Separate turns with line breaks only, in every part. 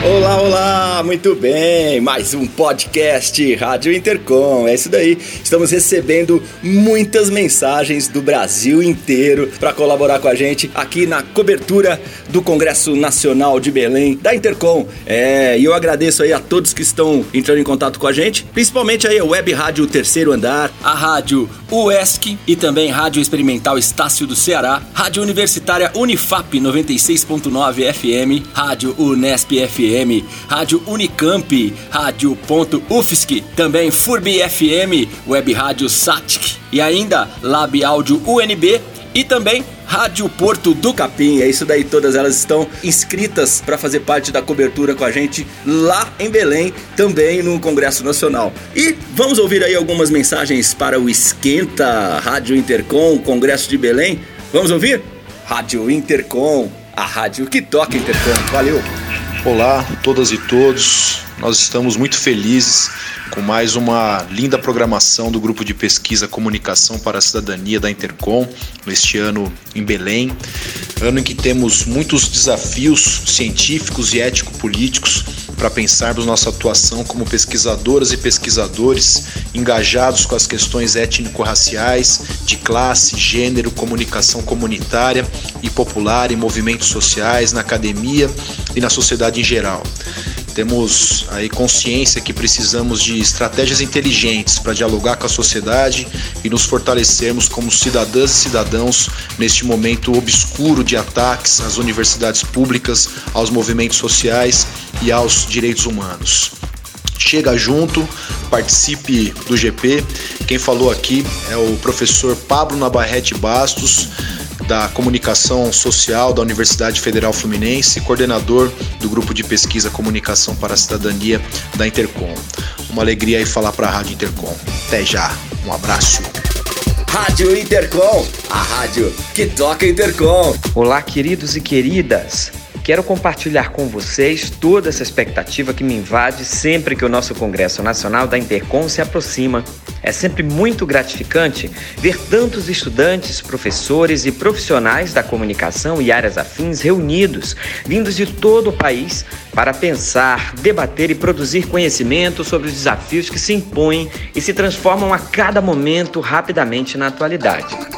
Olá, olá, muito bem. Mais um podcast Rádio Intercom. É isso daí. Estamos recebendo muitas mensagens do Brasil inteiro para colaborar com a gente aqui na cobertura do Congresso Nacional de Belém da Intercom. É, e eu agradeço aí a todos que estão entrando em contato com a gente, principalmente aí a Web Rádio Terceiro Andar, a Rádio UESC e também Rádio Experimental Estácio do Ceará, Rádio Universitária Unifap 96.9 FM, Rádio Unesp FM FM, Rádio Unicamp, Rádio Ponto UFSC, também Furbi FM, Web Rádio Satic e ainda Lab Áudio UNB e também Rádio Porto do Capim. É isso daí, todas elas estão inscritas para fazer parte da cobertura com a gente lá em Belém, também no Congresso Nacional. E vamos ouvir aí algumas mensagens para o Esquenta Rádio Intercom, Congresso de Belém. Vamos ouvir? Rádio Intercom, a rádio que toca Intercom. Valeu!
Olá, todas e todos. Nós estamos muito felizes com mais uma linda programação do grupo de pesquisa Comunicação para a Cidadania da Intercom, neste ano em Belém. Ano em que temos muitos desafios científicos e ético-políticos para pensarmos nossa atuação como pesquisadoras e pesquisadores engajados com as questões étnico-raciais, de classe, gênero, comunicação comunitária e popular em movimentos sociais, na academia e na sociedade em geral. Temos aí consciência que precisamos de estratégias inteligentes para dialogar com a sociedade e nos fortalecermos como cidadãs e cidadãos neste momento obscuro de ataques às universidades públicas, aos movimentos sociais e aos direitos humanos. Chega junto, participe do GP. Quem falou aqui é o professor Pablo Nabarrete Bastos, da Comunicação Social da Universidade Federal Fluminense, coordenador do grupo de pesquisa Comunicação para a Cidadania da Intercom. Uma alegria aí falar para a Rádio Intercom. Até já, um abraço.
Rádio Intercom, a rádio que toca Intercom.
Olá, queridos e queridas. Quero compartilhar com vocês toda essa expectativa que me invade sempre que o nosso Congresso Nacional da Intercom se aproxima. É sempre muito gratificante ver tantos estudantes, professores e profissionais da comunicação e áreas afins reunidos, vindos de todo o país, para pensar, debater e produzir conhecimento sobre os desafios que se impõem e se transformam a cada momento rapidamente na atualidade.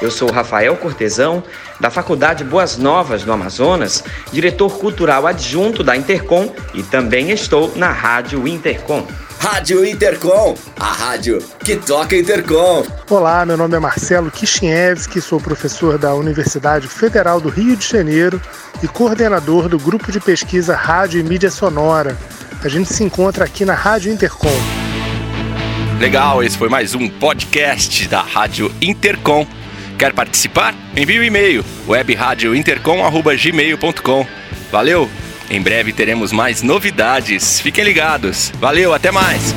Eu sou Rafael Cortesão, da Faculdade Boas Novas do Amazonas, diretor cultural adjunto da Intercom e também estou na Rádio Intercom.
Rádio Intercom, a rádio que toca Intercom.
Olá, meu nome é Marcelo Kishinevski, sou professor da Universidade Federal do Rio de Janeiro e coordenador do grupo de pesquisa Rádio e Mídia Sonora. A gente se encontra aqui na Rádio Intercom.
Legal, esse foi mais um podcast da Rádio Intercom. Quer participar? Envie o um e-mail webradiointercom@gmail.com. Valeu! Em breve teremos mais novidades. Fiquem ligados. Valeu, até mais.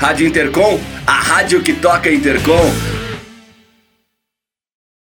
Rádio Intercom, a rádio que toca Intercom.